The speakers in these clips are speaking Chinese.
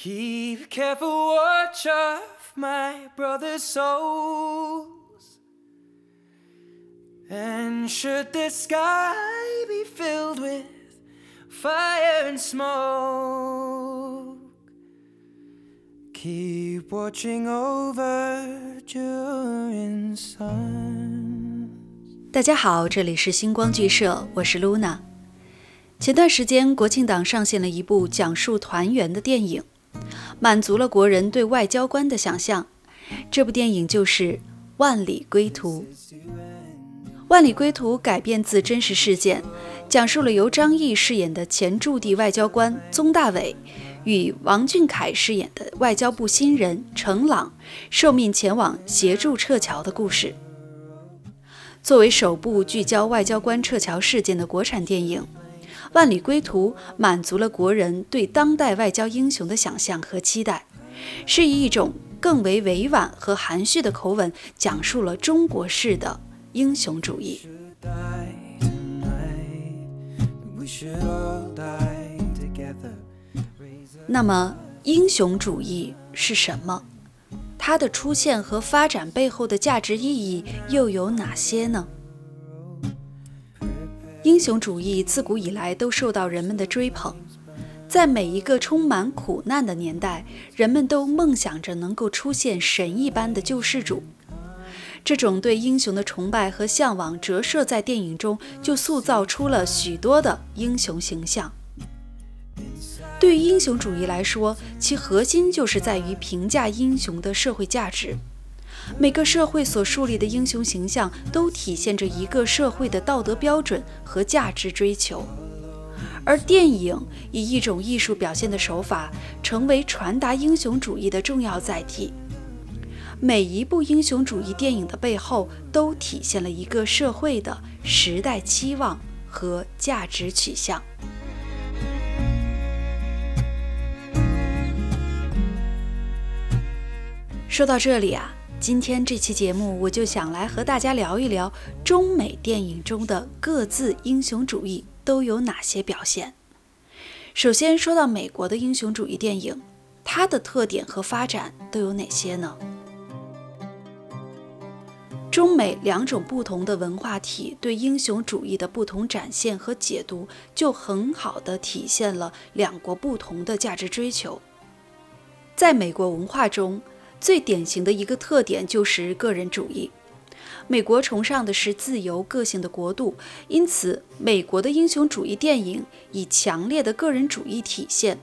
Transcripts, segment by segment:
Keep careful watch of my brother's souls. And should the sky be filled with fire and smoke, keep watching over during sun. 大家好，这里是星光剧社，我是 Luna。前段时间，国庆档上线了一部讲述团圆的电影， 满足了国人对外交官的想象。这部电影就是《万里归途》。《万里归途》改编自真实事件，讲述了由张译饰演的前驻地外交官宗大伟与王俊凯饰演的外交部新人程朗受命前往协助撤侨的故事。作为首部聚焦外交官撤侨事件的国产电影，《万里归途》满足了国人对当代外交英雄的想象和期待，是以一种更为委婉和含蓄的口吻，讲述了中国式的英雄主义。那么，英雄主义是什么？它的出现和发展背后的价值意义又有哪些呢？英雄主义自古以来都受到人们的追捧，在每一个充满苦难的年代，人们都梦想着能够出现神一般的救世主。这种对英雄的崇拜和向往折射在电影中，就塑造出了许多的英雄形象。对于英雄主义来说，其核心就是在于评价英雄的社会价值。每个社会所树立的英雄形象，都体现着一个社会的道德标准和价值追求。而电影以一种艺术表现的手法，成为传达英雄主义的重要载体。每一部英雄主义电影的背后，都体现了一个社会的时代期望和价值取向。说到这里啊，今天这期节目我就想来和大家聊一聊中美电影中的各自英雄主义都有哪些表现。首先说到美国的英雄主义电影，它的特点和发展都有哪些呢？中美两种不同的文化体对英雄主义的不同展现和解读，就很好地体现了两国不同的价值追求。在美国文化中，最典型的一个特点就是个人主义。美国崇尚的是自由个性的国度，因此美国的英雄主义电影以强烈的个人主义体现。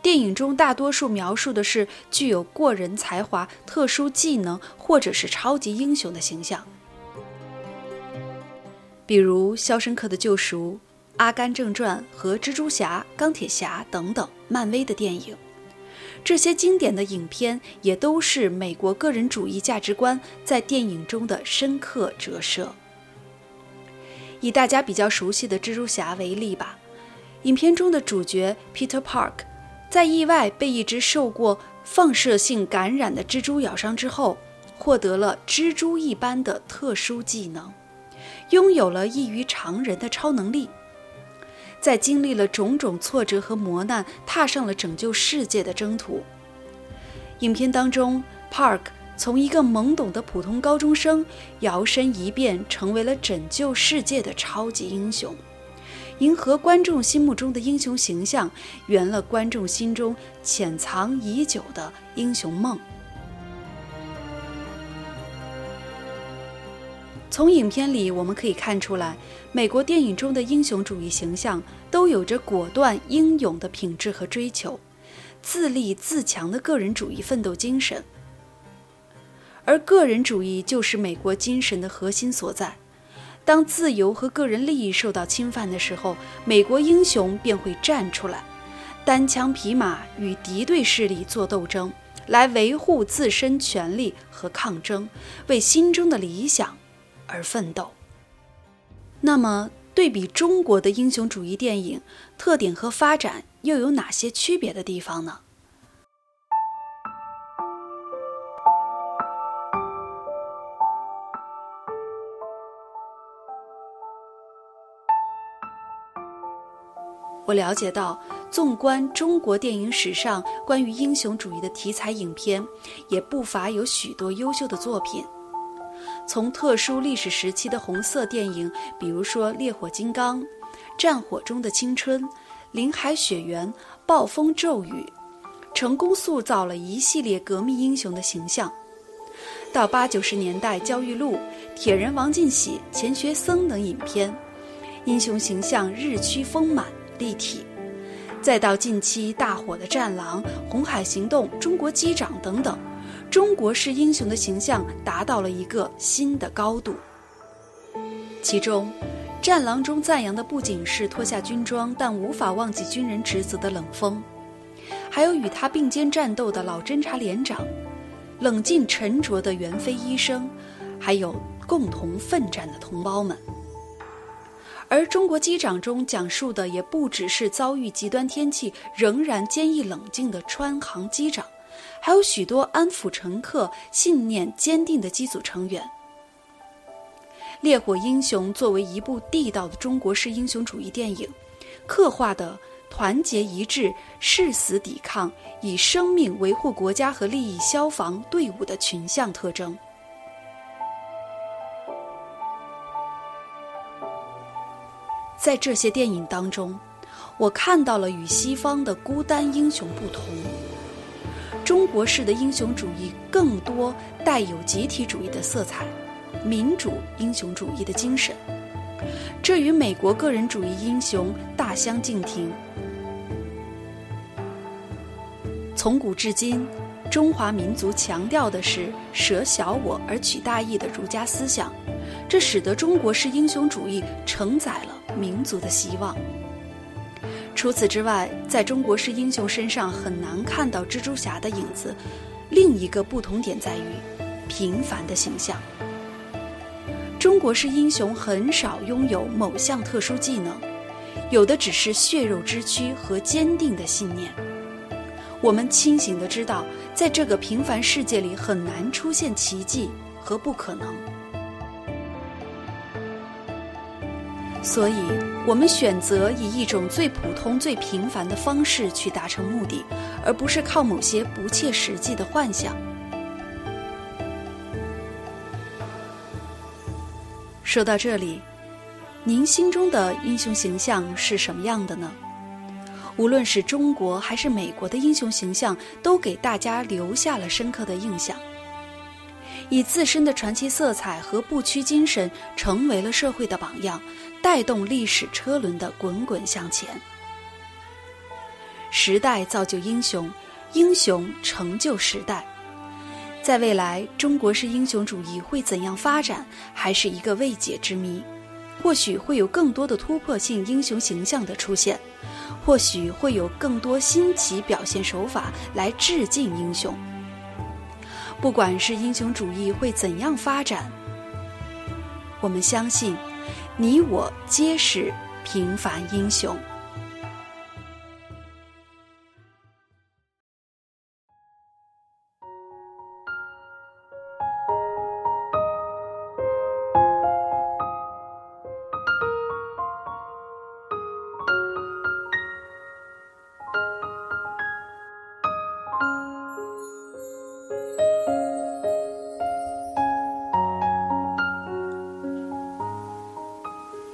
电影中大多数描述的是具有过人才华、特殊技能或者是超级英雄的形象，比如《肖申克的救赎》《阿甘正传》和《蜘蛛侠》《钢铁侠》等等漫威的电影。这些经典的影片也都是美国个人主义价值观在电影中的深刻折射。以大家比较熟悉的蜘蛛侠为例吧，影片中的主角 Peter Park 在意外被一只受过放射性感染的蜘蛛咬伤之后，获得了蜘蛛一般的特殊技能，拥有了异于常人的超能力。在经历了种种挫折和磨难，踏上了拯救世界的征途。影片当中，Park 从一个懵懂的普通高中生，摇身一变成为了拯救世界的超级英雄，迎合观众心目中的英雄形象，圆了观众心中潜藏已久的英雄梦。从影片里我们可以看出来，美国电影中的英雄主义形象都有着果断、英勇的品质和追求，自立自强的个人主义奋斗精神。而个人主义就是美国精神的核心所在。当自由和个人利益受到侵犯的时候，美国英雄便会站出来，单枪匹马与敌对势力做斗争，来维护自身权利和抗争，为心中的理想而奋斗。那么，对比中国的英雄主义电影，特点和发展又有哪些区别的地方呢？我了解到，纵观中国电影史上关于英雄主义的题材影片，也不乏有许多优秀的作品。从特殊历史时期的红色电影，比如说《烈火金刚》《战火中的青春》《林海雪原》《暴风骤雨》，成功塑造了一系列革命英雄的形象。到八九十年代，焦裕禄、铁人王进喜、钱学森等影片，英雄形象日趋丰满。立体，再到近期大火的《战狼》《红海行动》《中国机长》等等，中国式英雄的形象达到了一个新的高度。其中，《战狼》中赞扬的不仅是脱下军装但无法忘记军人职责的冷锋，还有与他并肩战斗的老侦察连长，冷静沉着的袁飞医生，还有共同奋战的同胞们。而中国机长中讲述的也不只是遭遇极端天气仍然坚毅冷静的川航机长，还有许多安抚乘客、信念坚定的机组成员。《烈火英雄》作为一部地道的中国式英雄主义电影，刻画的团结一致、誓死抵抗、以生命维护国家和利益消防队伍的群像特征。在这些电影当中，我看到了与西方的孤单英雄不同。中国式的英雄主义更多带有集体主义的色彩，民主英雄主义的精神，这与美国个人主义英雄大相径庭。从古至今，中华民族强调的是舍小我而取大义的儒家思想，这使得中国式英雄主义承载了。民族的希望。除此之外，在中国式英雄身上很难看到蜘蛛侠的影子。另一个不同点在于平凡的形象。中国式英雄很少拥有某项特殊技能，有的只是血肉之躯和坚定的信念。我们清醒的知道，在这个平凡世界里，很难出现奇迹和不可能。所以，我们选择以一种最普通、最平凡的方式去达成目的，而不是靠某些不切实际的幻想。说到这里，您心中的英雄形象是什么样的呢？无论是中国还是美国的英雄形象，都给大家留下了深刻的印象。以自身的传奇色彩和不屈精神，成为了社会的榜样，带动历史车轮的滚滚向前。时代造就英雄，英雄成就时代。在未来，中国式英雄主义会怎样发展，还是一个未解之谜。或许会有更多的突破性英雄形象的出现，或许会有更多新奇表现手法来致敬英雄。不管是英雄主义会怎样发展，我们相信，你我皆是平凡英雄。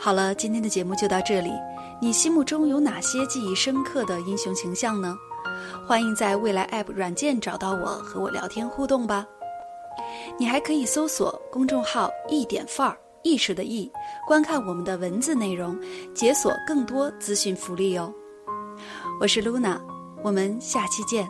好了，今天的节目就到这里。你心目中有哪些记忆深刻的英雄形象呢？欢迎在未来 App 软件找到我，和我聊天互动吧。你还可以搜索公众号“一点范儿”，意识的意，观看我们的文字内容，解锁更多资讯福利哦。我是 Luna，我们下期见。